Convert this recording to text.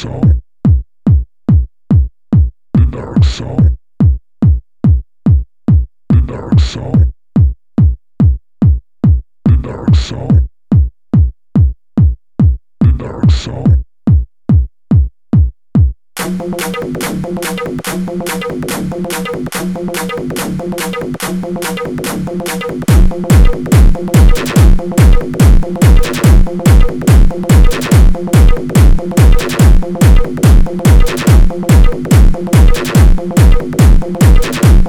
side. The dark side. The dark side. The dark side. The dark side. The dark side.